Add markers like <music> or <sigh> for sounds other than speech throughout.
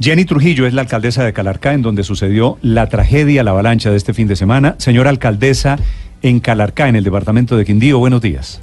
Jenny Trujillo es la alcaldesa de Calarcá, en donde sucedió la tragedia, la avalancha de este fin de semana. Señora alcaldesa, en Calarcá, en el departamento de Quindío, buenos días.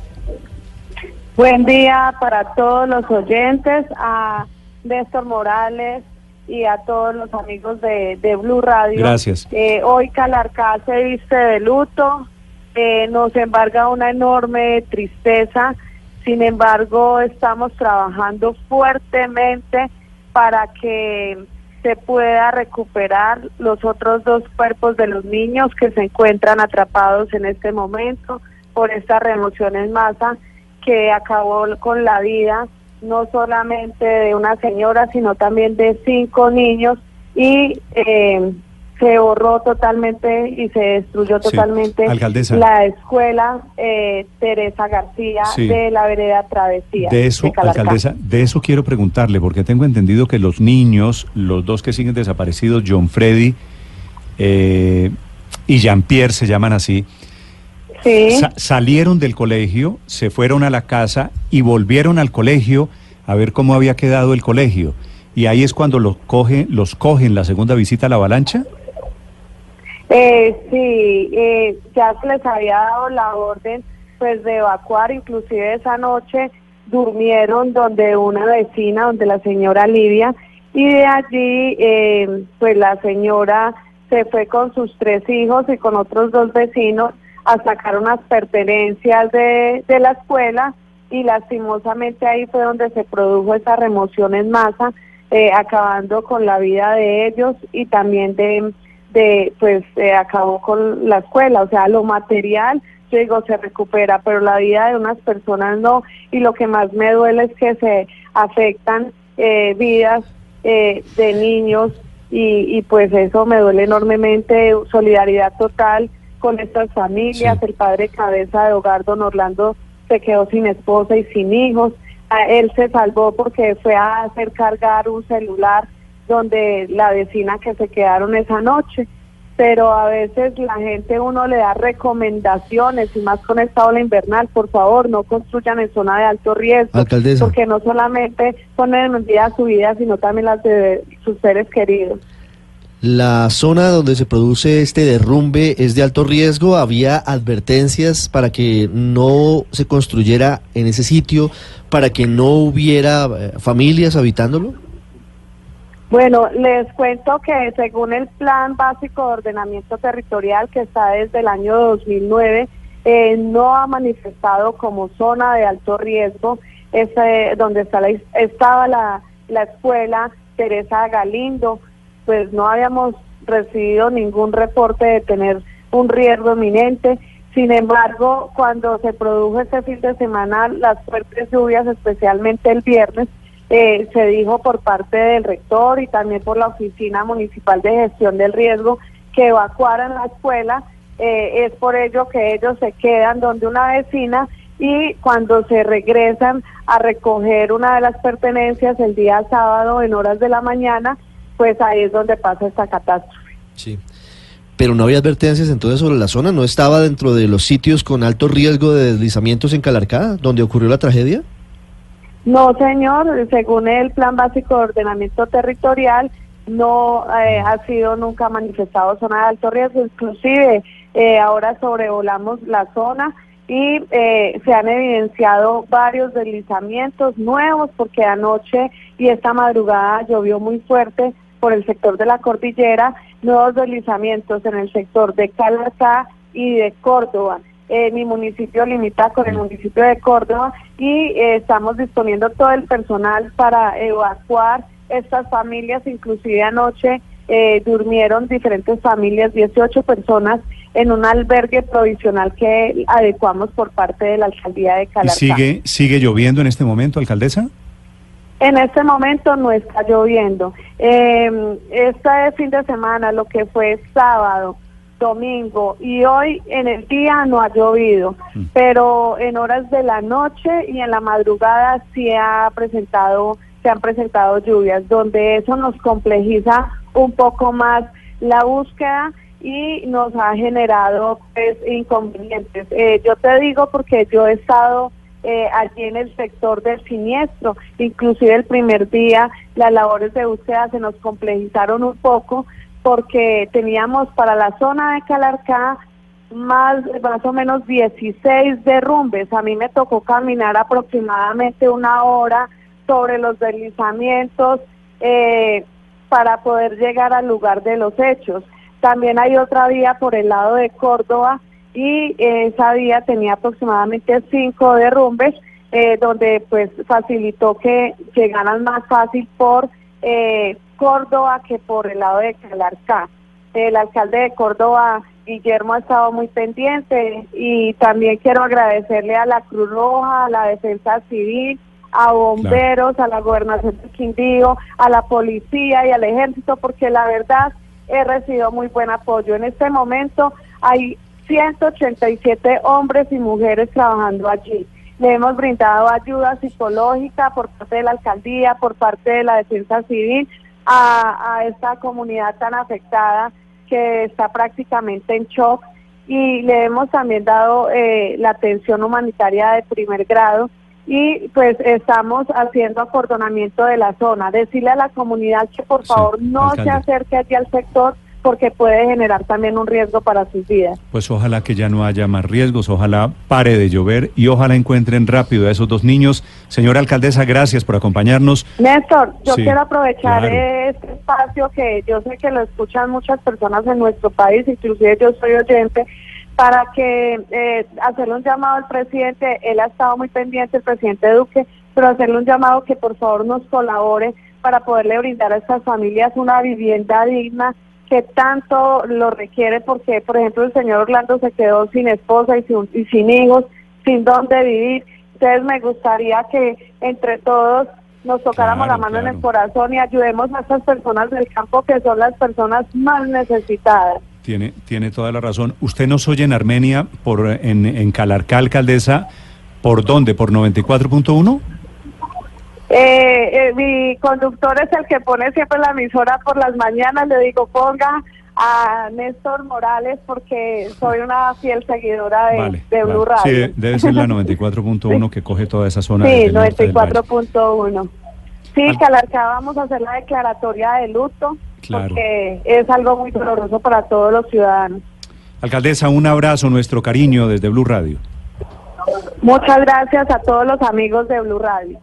Buen día para todos los oyentes, a Néstor Morales y a todos los amigos de, de Blue Radio. Gracias. Eh, hoy Calarcá se viste de luto, eh, nos embarga una enorme tristeza, sin embargo estamos trabajando fuertemente para que se pueda recuperar los otros dos cuerpos de los niños que se encuentran atrapados en este momento por esta remoción en masa que acabó con la vida no solamente de una señora, sino también de cinco niños y eh, se borró totalmente y se destruyó Sí. totalmente Alcaldesa. la escuela eh, Teresa García Sí. de la vereda Travesía. De eso, alcaldesa, de eso quiero preguntarle, porque tengo entendido que los niños, los dos que siguen desaparecidos, John Freddy eh, y Jean-Pierre se llaman así, Sí. sa- salieron del colegio, se fueron a la casa y volvieron al colegio a ver cómo había quedado el colegio. Y ahí es cuando los coge, los cogen la segunda visita a la avalancha. Eh, sí, eh, ya se les había dado la orden pues de evacuar, inclusive esa noche durmieron donde una vecina, donde la señora Livia, y de allí eh, pues la señora se fue con sus tres hijos y con otros dos vecinos a sacar unas pertenencias de, de la escuela. Y lastimosamente ahí fue donde se produjo esa remoción en masa, eh, acabando con la vida de ellos y también de de pues eh, acabó con la escuela, o sea, lo material, yo digo, se recupera, pero la vida de unas personas no, y lo que más me duele es que se afectan eh, vidas eh, de niños y, y pues eso me duele enormemente, solidaridad total con estas familias, Sí. el padre cabeza de hogar, don Orlando, se quedó sin esposa y sin hijos, a él se salvó porque fue a hacer cargar un celular donde la vecina que se quedaron esa noche, pero a veces la gente uno le da recomendaciones y más con esta ola invernal, por favor, no construyan en zona de alto riesgo, Alcaldesa. porque no solamente ponen en día su vida, sino también las de sus seres queridos. La zona donde se produce este derrumbe es de alto riesgo. Había advertencias para que no se construyera en ese sitio, para que no hubiera eh, familias habitándolo. Bueno, les cuento que según el Plan Básico de Ordenamiento Territorial que está desde el año 2009, eh, no ha manifestado como zona de alto riesgo ese, donde está la, estaba la, la escuela Teresa Galindo, pues no habíamos recibido ningún reporte de tener un riesgo inminente. Sin embargo, cuando se produjo este fin de semana las fuertes lluvias, especialmente el viernes, eh, se dijo por parte del rector y también por la Oficina Municipal de Gestión del Riesgo que evacuaran la escuela. Eh, es por ello que ellos se quedan donde una vecina y cuando se regresan a recoger una de las pertenencias el día sábado en horas de la mañana, pues ahí es donde pasa esta catástrofe. Sí. Pero no había advertencias entonces sobre la zona. ¿No estaba dentro de los sitios con alto riesgo de deslizamientos en Calarcá, donde ocurrió la tragedia? No, señor, según el Plan Básico de Ordenamiento Territorial, no eh, ha sido nunca manifestado zona de alto riesgo, inclusive eh, ahora sobrevolamos la zona y eh, se han evidenciado varios deslizamientos nuevos porque anoche y esta madrugada llovió muy fuerte por el sector de la cordillera, nuevos deslizamientos en el sector de Calarcá y de Córdoba. Eh, mi municipio limita con el municipio de Córdoba y eh, estamos disponiendo todo el personal para evacuar estas familias, inclusive anoche eh, durmieron diferentes familias, 18 personas en un albergue provisional que adecuamos por parte de la alcaldía de ¿Y Calarcá. sigue, sigue lloviendo en este momento, alcaldesa? En este momento no está lloviendo. Eh, este fin de semana, lo que fue sábado, domingo y hoy en el día no ha llovido, pero en horas de la noche y en la madrugada sí ha presentado, se han presentado lluvias, donde eso nos complejiza un poco más la búsqueda y nos ha generado pues, inconvenientes. Eh, yo te digo porque yo he estado eh, allí en el sector del siniestro, inclusive el primer día las labores de búsqueda se nos complejizaron un poco porque teníamos para la zona de Calarcá más, más o menos 16 derrumbes. A mí me tocó caminar aproximadamente una hora sobre los deslizamientos eh, para poder llegar al lugar de los hechos. También hay otra vía por el lado de Córdoba y esa vía tenía aproximadamente cinco derrumbes, eh, donde pues facilitó que llegaran más fácil por eh, Córdoba que por el lado de Calarcá. El alcalde de Córdoba, Guillermo, ha estado muy pendiente y también quiero agradecerle a la Cruz Roja, a la Defensa Civil, a bomberos, a la gobernación de Quindío, a la policía y al ejército, porque la verdad he recibido muy buen apoyo. En este momento hay 187 hombres y mujeres trabajando allí. Le hemos brindado ayuda psicológica por parte de la alcaldía, por parte de la defensa civil, a, esta comunidad tan afectada que está prácticamente en shock y le hemos también dado eh, la atención humanitaria de primer grado y pues estamos haciendo acordonamiento de la zona. Decirle a la comunidad que por favor no se acerque allí al sector porque puede generar también un riesgo para sus vidas. Pues ojalá que ya no haya más riesgos, ojalá pare de llover y ojalá encuentren rápido a esos dos niños. Señora alcaldesa, gracias por acompañarnos. Néstor, yo quiero aprovechar este espacio que yo sé que lo escuchan muchas personas en nuestro país, inclusive yo soy oyente, para que eh, hacerle un llamado al presidente, él ha estado muy pendiente, el presidente Duque, pero hacerle un llamado que por favor nos colabore para poderle brindar a estas familias una vivienda digna que tanto lo requiere porque, por ejemplo, el señor Orlando se quedó sin esposa y sin, hijos, sin dónde vivir. Entonces me gustaría que entre todos nos tocáramos la mano en el corazón y ayudemos a estas personas del campo que son las personas más necesitadas. Tiene, tiene toda la razón. Usted nos oye en Armenia, por en, en Calarcá, alcaldesa, ¿por dónde? ¿Por 94.1? Eh, eh, mi conductor es el que pone siempre la emisora por las mañanas. Le digo, ponga a Néstor Morales porque soy una fiel seguidora de, Blue Radio. Sí, debe ser la <laughs> 94.1 que coge toda esa zona. Sí, 94.1. Sí, Calarcá vamos a hacer la declaratoria de luto porque es algo muy doloroso para todos los ciudadanos. Alcaldesa, un abrazo, nuestro cariño desde Blue Radio. Muchas gracias a todos los amigos de Blue Radio.